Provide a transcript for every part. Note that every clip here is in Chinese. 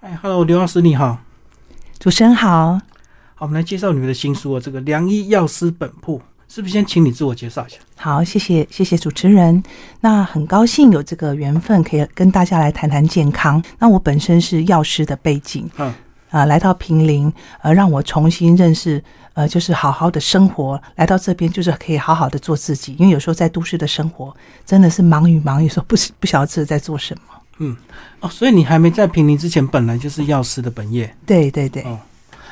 哎，Hello，刘老师你好，主持人好。好，我们来介绍你们的新书哦，这个良医药师本铺，是不是先请你自我介绍一下？好，谢谢谢谢主持人。那很高兴有这个缘分，可以跟大家来谈谈健康。那我本身是药师的背景，嗯，啊，来到平林，呃，让我重新认识，呃，就是好好的生活。来到这边，就是可以好好的做自己。因为有时候在都市的生活，真的是忙与忙，有时候不不晓得自己在做什么。嗯，哦，所以你还没在平林之前，本来就是药师的本业。对对对。哦，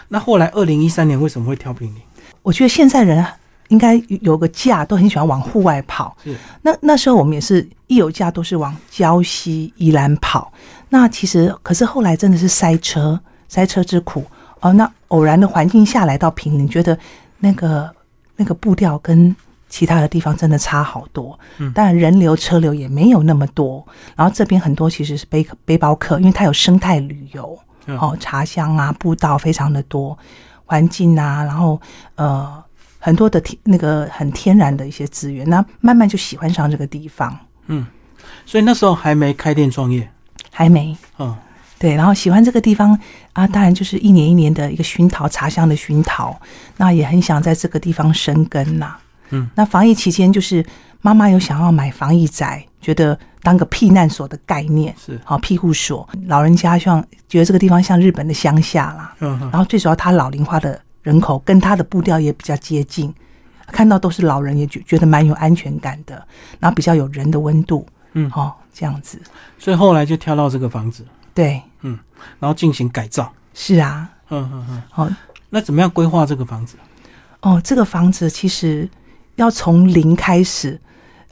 那后来二零一三年为什么会挑平林？我觉得现在人应该有个假，都很喜欢往户外跑。是。那那时候我们也是一有假都是往礁溪、宜兰跑。那其实可是后来真的是塞车，塞车之苦哦。那偶然的环境下来到平林，觉得那个那个步调跟。其他的地方真的差好多，嗯，当然人流车流也没有那么多。然后这边很多其实是背背包客，因为它有生态旅游，哦，茶香啊，步道非常的多，环境啊，然后呃很多的天那个很天然的一些资源，那慢慢就喜欢上这个地方。嗯，所以那时候还没开店创业，还没，嗯，对，然后喜欢这个地方啊，当然就是一年一年的一个熏陶茶香的熏陶，那也很想在这个地方生根呐。嗯，那防疫期间，就是妈妈有想要买防疫宅，觉得当个避难所的概念是。好庇护所，老人家像觉得这个地方像日本的乡下啦，嗯，然后最主要它老龄化的人口跟它的步调也比较接近，看到都是老人也觉觉得蛮有安全感的，然后比较有人的温度，嗯，哦这样子，所以后来就挑到这个房子，对，嗯，然后进行改造，是啊，嗯嗯嗯，好，那怎么样规划这个房子？哦，这个房子其实。要从零开始，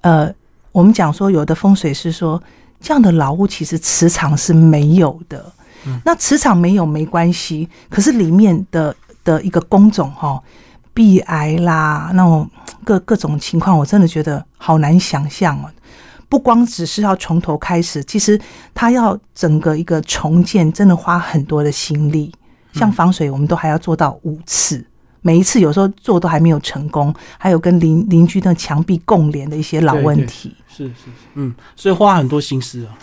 呃，我们讲说有的风水师说这样的老屋其实磁场是没有的，那磁场没有没关系，可是里面的的一个工种哈，壁癌啦，那种各各种情况，我真的觉得好难想象哦。不光只是要从头开始，其实他要整个一个重建，真的花很多的心力。像防水，我们都还要做到五次。每一次有时候做都还没有成功，还有跟邻邻居的墙壁共联的一些老问题，是是是，嗯，所以花很多心思啊。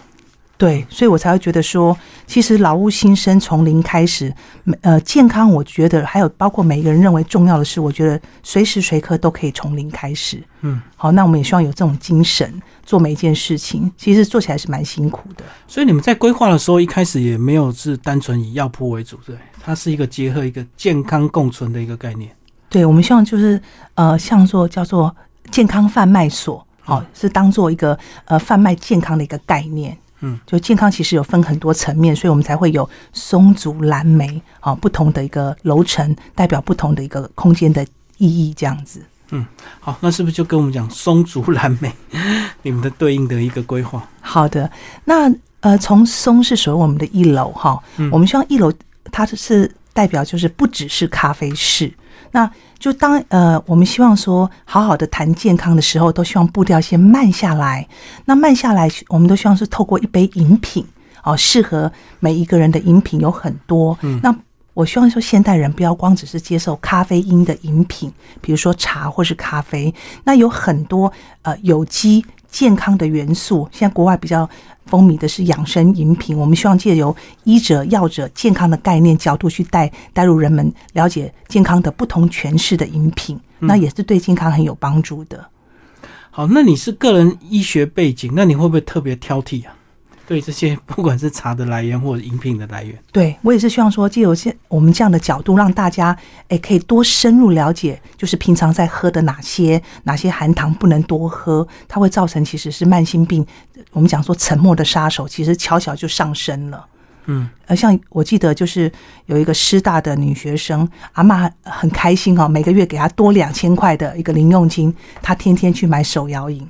对，所以我才会觉得说，其实劳务新生从零开始，呃，健康，我觉得还有包括每一个人认为重要的事，我觉得随时随刻都可以从零开始。嗯，好，那我们也希望有这种精神做每一件事情，其实做起来是蛮辛苦的。所以你们在规划的时候，一开始也没有是单纯以药铺为主，对。它是一个结合一个健康共存的一个概念，对，我们希望就是呃，像做叫做健康贩卖所，好，是当做一个呃贩卖健康的一个概念，嗯，就健康其实有分很多层面，所以我们才会有松竹蓝莓啊不同的一个楼层，代表不同的一个空间的意义，这样子。嗯，好，那是不是就跟我们讲松竹蓝莓 你们的对应的一个规划？好的，那呃，从松是属于我们的一楼哈，我们希望一楼。它是代表，就是不只是咖啡室，那就当呃，我们希望说好好的谈健康的时候，都希望步调先慢下来。那慢下来，我们都希望是透过一杯饮品哦，适合每一个人的饮品有很多。嗯，那我希望说现代人不要光只是接受咖啡因的饮品，比如说茶或是咖啡，那有很多呃有机健康的元素。现在国外比较。风靡的是养生饮品，我们希望借由医者、药者健康的概念角度去带带入人们了解健康的不同诠释的饮品，那也是对健康很有帮助的。好，那你是个人医学背景，那你会不会特别挑剔啊？对这些 不管是茶的来源或者饮品的来源，对我也是希望说，借由现我们这样的角度，让大家诶可以多深入了解，就是平常在喝的哪些哪些含糖不能多喝，它会造成其实是慢性病。我们讲说沉默的杀手，其实悄悄就上升了。嗯，呃，像我记得就是有一个师大的女学生，阿妈很开心哦，每个月给她多两千块的一个零用金，她天天去买手摇饮。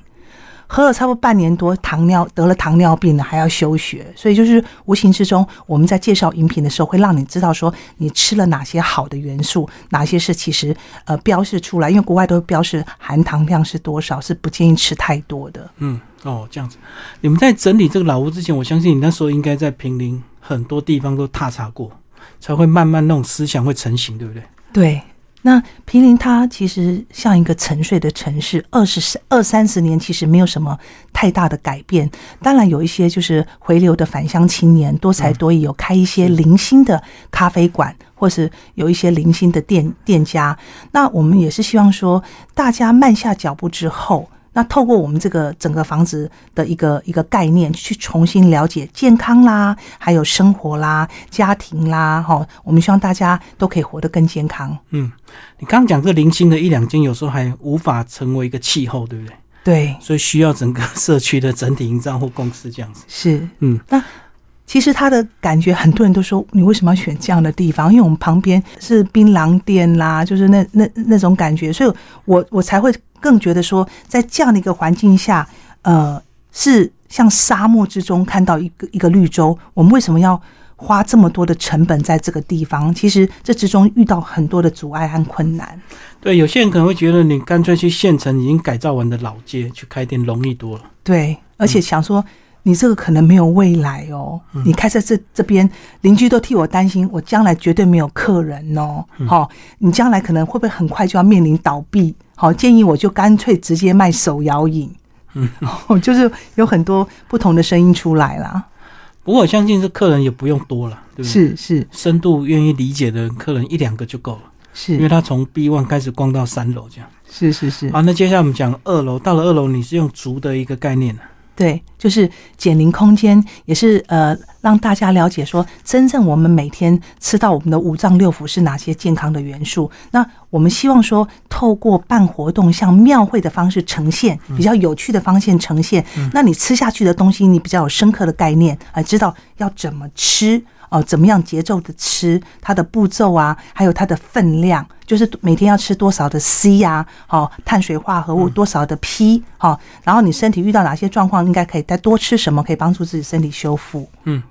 喝了差不多半年多，糖尿得了糖尿病了，还要休学，所以就是无形之中，我们在介绍饮品的时候，会让你知道说你吃了哪些好的元素，哪些是其实呃标示出来，因为国外都标示含糖量是多少，是不建议吃太多的。嗯，哦，这样子。你们在整理这个老屋之前，我相信你那时候应该在平林很多地方都踏查过，才会慢慢那种思想会成型，对不对？对，那平林它其实像一个沉睡的城市，二十二三十年其实没有什么太大的改变。当然有一些就是回流的返乡青年，多才多艺，有开一些零星的咖啡馆，或是有一些零星的店店家。那我们也是希望说，大家慢下脚步之后。那透过我们这个整个房子的一个一个概念，去重新了解健康啦，还有生活啦、家庭啦，哈，我们希望大家都可以活得更健康。嗯，你刚刚讲这零星的一两间，有时候还无法成为一个气候，对不对？对，所以需要整个社区的整体营造或公司这样子。是，嗯，那其实他的感觉，很多人都说，你为什么要选这样的地方？因为我们旁边是槟榔店啦，就是那那那种感觉，所以我我才会。更觉得说，在这样的一个环境下，呃，是像沙漠之中看到一个一个绿洲。我们为什么要花这么多的成本在这个地方？其实这之中遇到很多的阻碍和困难。对，有些人可能会觉得，你干脆去县城已经改造完的老街去开店容易多了。对，而且想说。你这个可能没有未来哦，你开在这这边，邻居都替我担心，我将来绝对没有客人哦。好，你将来可能会不会很快就要面临倒闭？好，建议我就干脆直接卖手摇饮。嗯，就是有很多不同的声音出来啦。不过我相信这客人也不用多了，对不对？是是，深度愿意理解的客人一两个就够了。是，因为他从 B one 开始逛到三楼这样。是是是。好，那接下来我们讲二楼，到了二楼你是用竹的一个概念对，就是减龄空间，也是呃让大家了解说，真正我们每天吃到我们的五脏六腑是哪些健康的元素。那我们希望说，透过办活动，像庙会的方式呈现，比较有趣的方向呈现。那你吃下去的东西，你比较有深刻的概念，而，知道要怎么吃。哦，怎么样节奏的吃？它的步骤啊，还有它的分量，就是每天要吃多少的 C 呀？哦，碳水化合物多少的 P？哦，然后你身体遇到哪些状况，应该可以再多吃什么，可以帮助自己身体修复？嗯，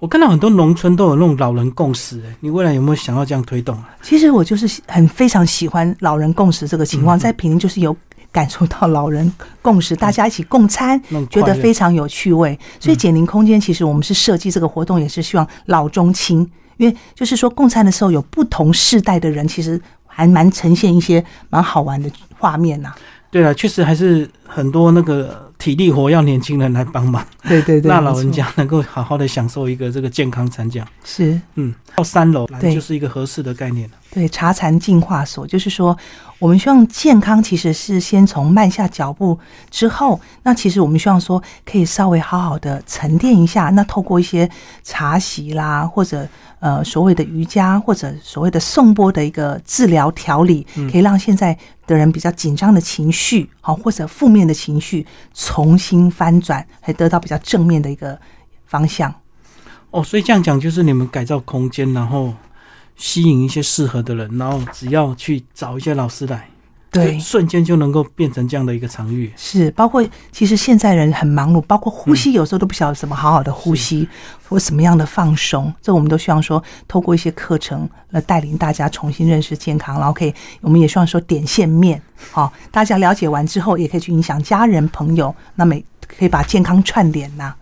我看到很多农村都有那种老人共识，哎，你未来有没有想要这样推动啊？其实我就是很非常喜欢老人共识这个情况，在平林就是有。感受到老人共识，大家一起共餐，觉得非常有趣味。所以减龄空间其实我们是设计这个活动，也是希望老中青，因为就是说共餐的时候有不同世代的人，其实还蛮呈现一些蛮好玩的画面呐。对了，确实还是很多那个体力活要年轻人来帮忙。对对对，那老人家能够好好的享受一个这个健康餐酱。是，嗯，到三楼来就是一个合适的概念了。对，茶禅净化所，就是说，我们希望健康其实是先从慢下脚步之后，那其实我们希望说，可以稍微好好的沉淀一下，那透过一些茶席啦，或者呃所谓的瑜伽，或者所谓的颂钵的一个治疗调理，可以让现在的人比较紧张的情绪，好或者负面的情绪重新翻转，还得到比较正面的一个方向。哦，所以这样讲就是你们改造空间，然后。吸引一些适合的人，然后只要去找一些老师来，对，瞬间就能够变成这样的一个场域。是，包括其实现在人很忙碌，包括呼吸有时候都不晓得怎么好好的呼吸，或什么样的放松，这我们都希望说，透过一些课程来带领大家重新认识健康，然后可以，我们也希望说点线面，好，大家了解完之后，也可以去影响家人朋友，那么可以把健康串联呐。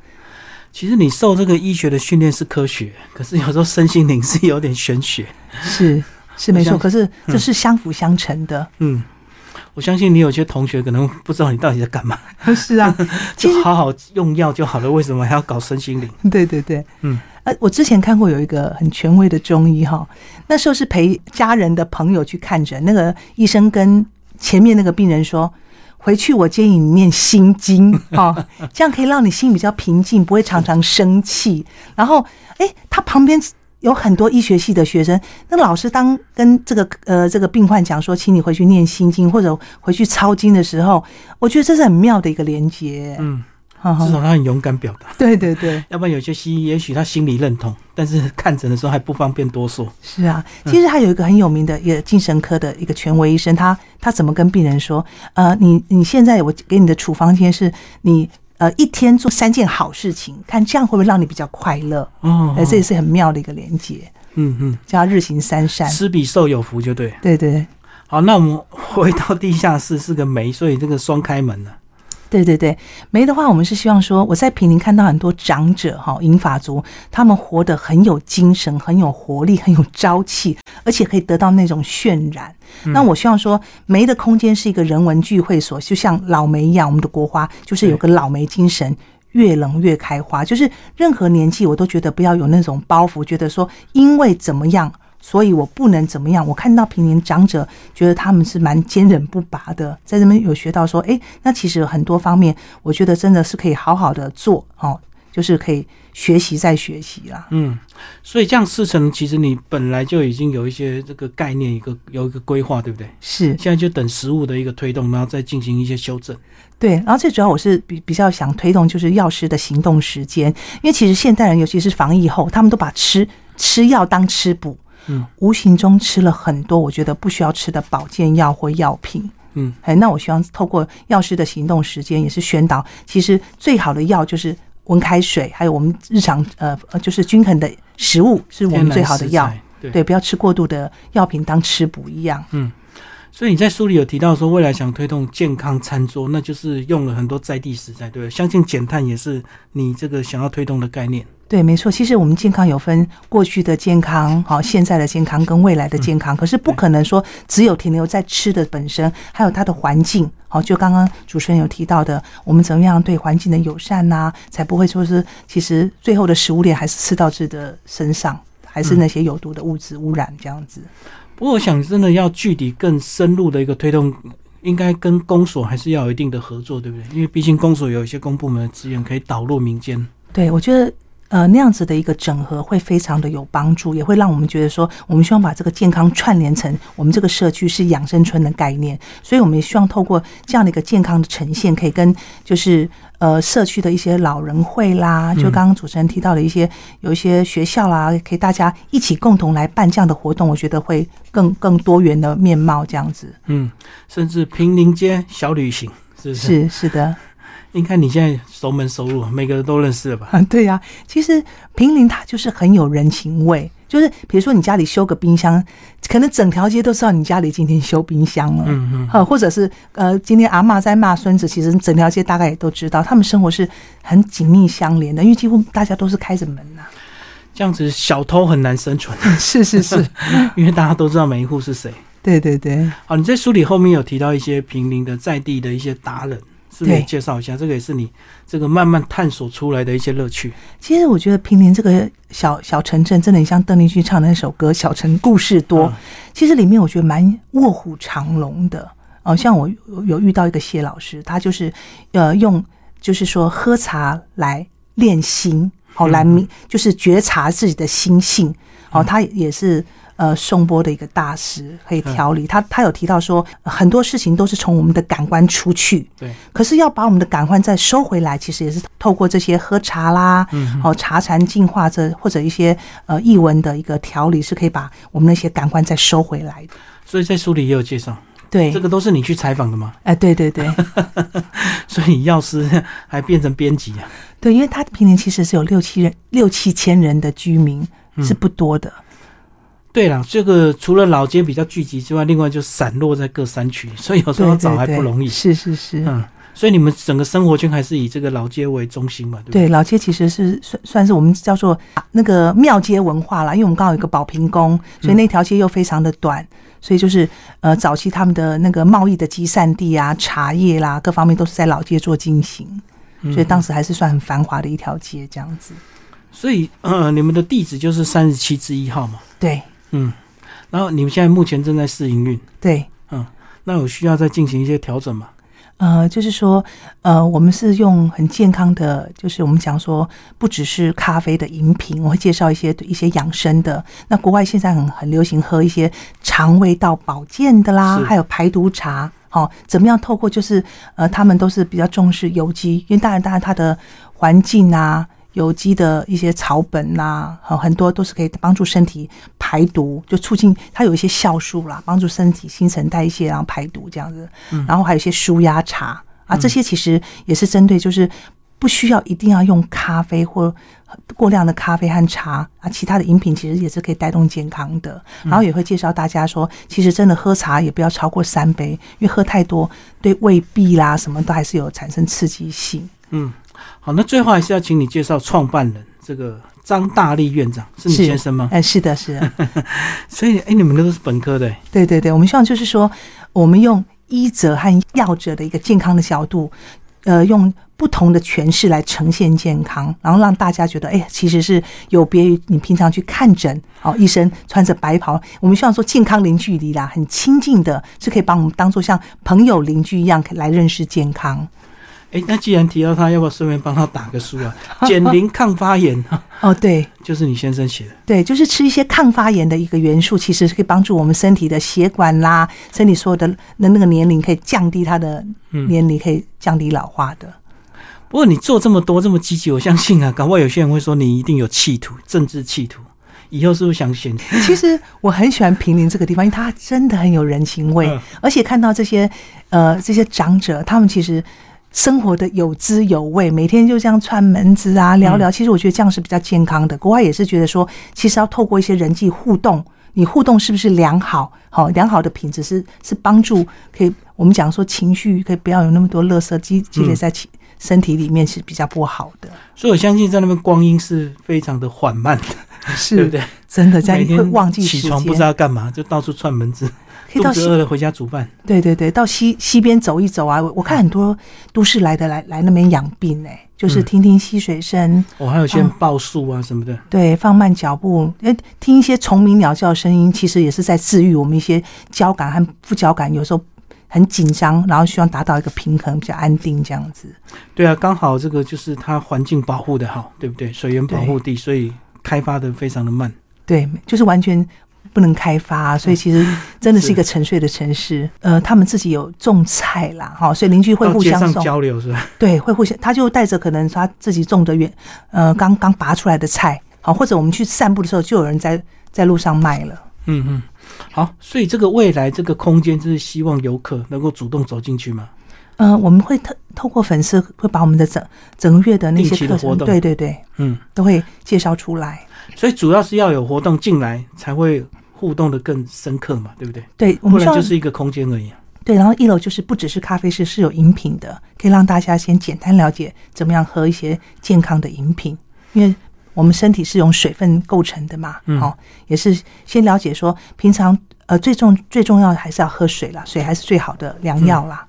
其实你受这个医学的训练是科学，可是有时候身心灵是有点玄学。是是没错，可是这是相辅相成的。嗯，我相信你有些同学可能不知道你到底在干嘛。是啊，就好好用药就好了，为什么还要搞身心灵？对对对，嗯，呃，我之前看过有一个很权威的中医哈，那时候是陪家人的朋友去看诊，那个医生跟前面那个病人说。回去，我建议你念心经啊，这样可以让你心比较平静，不会常常生气。然后，哎，他旁边有很多医学系的学生，那老师当跟这个呃这个病患讲说，请你回去念心经或者回去抄经的时候，我觉得这是很妙的一个连接。嗯。至少他很勇敢表达，对对对，要不然有些西医也许他心里认同，但是看诊的时候还不方便多说。是啊，其实还有一个很有名的一个精神科的一个权威医生，他他怎么跟病人说？呃，你你现在我给你的处方笺是，你呃一天做三件好事情，看这样会不会让你比较快乐？哦，哎，这也是很妙的一个连接。嗯嗯，叫日行三善，施比受有福，就对。对对。好，那我们回到地下室是个煤，所以这个双开门呢。对对对，梅的话，我们是希望说，我在平林看到很多长者哈，银发族，他们活得很有精神，很有活力，很有朝气，而且可以得到那种渲染。那我希望说，梅的空间是一个人文聚会所，就像老梅一样，我们的国花就是有个老梅精神。越冷越开花，就是任何年纪我都觉得不要有那种包袱，觉得说因为怎么样，所以我不能怎么样。我看到平年长者，觉得他们是蛮坚韧不拔的，在这边有学到说，哎，那其实很多方面，我觉得真的是可以好好的做哦，就是可以学习再学习啦。嗯，所以这样四成，其实你本来就已经有一些这个概念，一个有一个规划，对不对？是，现在就等实物的一个推动，然后再进行一些修正。对，然后最主要我是比比较想推动就是药师的行动时间，因为其实现代人尤其是防疫后，他们都把吃吃药当吃补，嗯，无形中吃了很多我觉得不需要吃的保健药或药品，嗯，哎，那我希望透过药师的行动时间，也是宣导，其实最好的药就是温开水，还有我们日常呃呃就是均衡的食物是我们最好的药，对，不要吃过度的药品当吃补一样，嗯。所以你在书里有提到说，未来想推动健康餐桌，那就是用了很多在地食材，对不对？相信减碳也是你这个想要推动的概念。对，没错。其实我们健康有分过去的健康、好现在的健康跟未来的健康，可是不可能说只有停留在吃的本身，还有它的环境。好，就刚刚主持人有提到的，我们怎么样对环境的友善呐，才不会说是其实最后的食物链还是吃到自己的身上，还是那些有毒的物质污染这样子。不过，我想真的要具体更深入的一个推动，应该跟公所还是要有一定的合作，对不对？因为毕竟公所有一些公部门的资源可以导入民间。对，我觉得。呃，那样子的一个整合会非常的有帮助，也会让我们觉得说，我们希望把这个健康串联成我们这个社区是养生村的概念，所以我们也希望透过这样的一个健康的呈现，可以跟就是呃社区的一些老人会啦，就刚刚主持人提到的一些有一些学校啦，可以大家一起共同来办这样的活动，我觉得会更更多元的面貌这样子。嗯，甚至平林间小旅行，是不是？是是的。你看你现在熟门熟路，每个人都认识了吧？啊，对呀。其实平林它就是很有人情味，就是比如说你家里修个冰箱，可能整条街都知道你家里今天修冰箱了。嗯嗯。呃，或者是呃，今天阿妈在骂孙子，其实整条街大概也都知道。他们生活是很紧密相连的，因为几乎大家都是开着门呐。这样子小偷很难生存。是 是是，因为大家都知道每一户是谁。对对对。好，你在书里后面有提到一些平林的在地的一些达人。是可以介绍一下，这个也是你这个慢慢探索出来的一些乐趣。其实我觉得平林这个小小城镇，真的很像邓丽君唱的那首歌《小城故事多》，其实里面我觉得蛮卧虎藏龙的。哦，像我有遇到一个谢老师，他就是呃用就是说喝茶来练心，好来明就是觉察自己的心性。哦，他也是。呃，颂钵的一个大师可以调理他。他有提到说，很多事情都是从我们的感官出去，对。可是要把我们的感官再收回来，其实也是透过这些喝茶啦，嗯，哦，茶禅净化这或者一些呃译文的一个调理，是可以把我们那些感官再收回来的。所以在书里也有介绍，对，这个都是你去采访的吗？哎，对对对。所以药师还变成编辑啊？对，因为他平年其实是有六七人、六七千人的居民，是不多的。对了，这个除了老街比较聚集之外，另外就散落在各山区，所以有时候找还不容易。是是是，嗯，所以你们整个生活圈还是以这个老街为中心嘛？对，对，老街其实是算算是我们叫做那个庙街文化啦，因为我们刚好有个宝瓶宫，所以那条街又非常的短，所以就是呃，早期他们的那个贸易的集散地啊，茶叶啦，各方面都是在老街做进行，所以当时还是算很繁华的一条街这样子。所以呃，你们的地址就是三十七之一号嘛？对。嗯，然后你们现在目前正在试营运，对，嗯，那有需要再进行一些调整吗？呃，就是说，呃，我们是用很健康的，就是我们讲说，不只是咖啡的饮品，我会介绍一些一些养生的。那国外现在很很流行喝一些肠胃道保健的啦，还有排毒茶，好，怎么样透过就是呃，他们都是比较重视有机，因为当然当然它的环境啊。有机的一些草本呐，很很多都是可以帮助身体排毒，就促进它有一些酵素啦，帮助身体新陈代谢，然后排毒这样子。然后还有一些舒压茶啊，这些其实也是针对就是不需要一定要用咖啡或过量的咖啡和茶啊，其他的饮品其实也是可以带动健康的。然后也会介绍大家说，其实真的喝茶也不要超过三杯，因为喝太多对胃壁啦什么都还是有产生刺激性。嗯，好，那最后还是要请你介绍创办人这个张大力院长，是你先生吗？哎，是的，是的。所以，哎，你们都是本科的？对对对，我们希望就是说，我们用医者和药者的一个健康的角度，呃，用不同的诠释来呈现健康，然后让大家觉得，哎，其实是有别于你平常去看诊，哦，医生穿着白袍，我们希望说健康零距离啦，很亲近的，是可以把我们当做像朋友邻居一样来认识健康。哎，那既然提到他，要不要顺便帮他打个书啊？减龄抗发炎哦，对，就是你先生写的。对，就是吃一些抗发炎的一个元素，其实是可以帮助我们身体的血管啦，身体所有的那那个年龄可以降低它的年龄，可以降低老化的。不过你做这么多这么积极，我相信啊，搞不好有些人会说你一定有企图，政治企图。以后是不是想选？其实我很喜欢平林这个地方，因为它真的很有人情味，而且看到这些呃这些长者，他们其实。生活的有滋有味，每天就这样串门子啊，聊聊。其实我觉得这样是比较健康的。国外也是觉得说，其实要透过一些人际互动，你互动是不是良好？好，良好的品质是是帮助可以我们讲说情绪可以不要有那么多垃圾积积累在体身体里面是比较不好的。所以我相信在那边光阴是非常的缓慢的，是，对不对？真的在会忘记起床不知道干嘛，就到处串门子。可以到西了回家煮饭。对对对，到西西边走一走啊！我看很多都市来的来来那边养病哎，就是听听溪水声。我还有些报数啊什么的。对，放慢脚步，哎，听一些虫鸣鸟叫声音，其实也是在治愈我们一些交感和副交感，有时候很紧张，然后希望达到一个平衡，比较安定这样子。对啊，刚好这个就是它环境保护的好，对不对？水源保护地，所以开发的非常的慢。对，就是完全。不能开发，所以其实真的是一个沉睡的城市。呃，他们自己有种菜啦，哈，所以邻居会互相交流是吧？对，会互相，他就带着可能他自己种的原呃刚刚拔出来的菜，好，或者我们去散步的时候，就有人在在路上卖了。嗯嗯，好，所以这个未来这个空间就是希望游客能够主动走进去吗？嗯，我们会透透过粉丝会把我们的整整个月的那些课程，对对对，嗯，都会介绍出来。所以主要是要有活动进来才会。互动的更深刻嘛，对不对？对，不然就是一个空间而已。对，然后一楼就是不只是咖啡室，是有饮品的，可以让大家先简单了解怎么样喝一些健康的饮品。因为我们身体是用水分构成的嘛，好，也是先了解说平常呃最重最重要的还是要喝水啦，水还是最好的良药啦。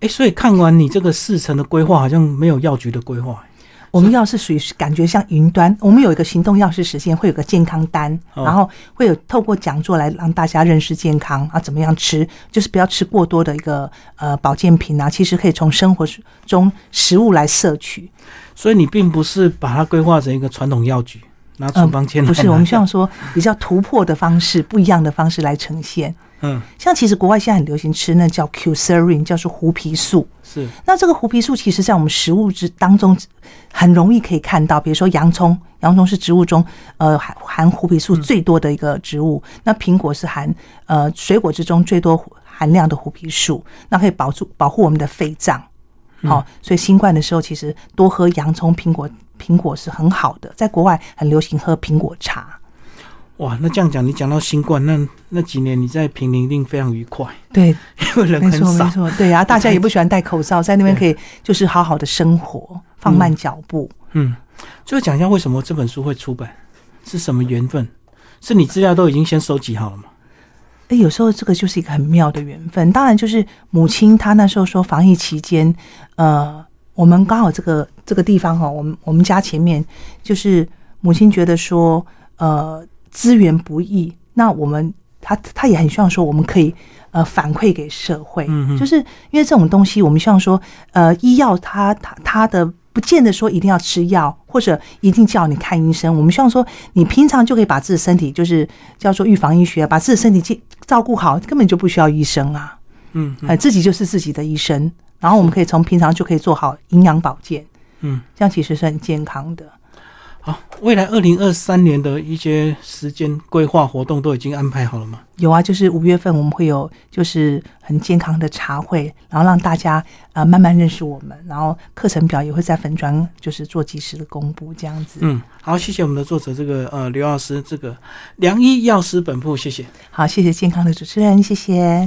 哎，所以看完你这个四层的规划，好像没有药局的规划。我们药是属于感觉像云端，我们有一个行动药师实现，会有个健康单，然后会有透过讲座来让大家认识健康啊，怎么样吃，就是不要吃过多的一个呃保健品啊，其实可以从生活中食物来摄取。所以你并不是把它规划成一个传统药局拿处方签，不是，我们希望说比较突破的方式，不一样的方式来呈现。嗯，像其实国外现在很流行吃那叫 Qserine，叫做胡皮素。是，那这个胡皮素其实在我们食物之当中很容易可以看到，比如说洋葱，洋葱是植物中呃含含胡皮素最多的一个植物。那苹果是含呃水果之中最多含量的胡皮素，那可以保住保护我们的肺脏。好，所以新冠的时候其实多喝洋葱、苹果，苹果是很好的。在国外很流行喝苹果茶。哇，那这样讲，你讲到新冠，那那几年你在平林一定非常愉快，对，因为人很少，没错，对啊，大家也不喜欢戴口罩，在那边可以就是好好的生活，放慢脚步。嗯，最后讲一下为什么这本书会出版，是什么缘分？是你资料都已经先收集好了吗？哎，有时候这个就是一个很妙的缘分。当然，就是母亲她那时候说防疫期间，呃，我们刚好这个这个地方哈，我们我们家前面就是母亲觉得说，呃。资源不易，那我们他他也很希望说，我们可以呃反馈给社会，就是因为这种东西，我们希望说，呃，医药它它它的不见得说一定要吃药，或者一定叫你看医生。我们希望说，你平常就可以把自己身体，就是叫做预防医学，把自己身体照照顾好，根本就不需要医生啊。嗯，哎，自己就是自己的医生，然后我们可以从平常就可以做好营养保健，嗯，这样其实是很健康的。好，未来二零二三年的一些时间规划活动都已经安排好了吗？有啊，就是五月份我们会有就是很健康的茶会，然后让大家呃慢慢认识我们，然后课程表也会在粉砖就是做及时的公布，这样子。嗯，好，谢谢我们的作者这个呃刘老师，这个良医药师本部，谢谢。好，谢谢健康的主持人，谢谢。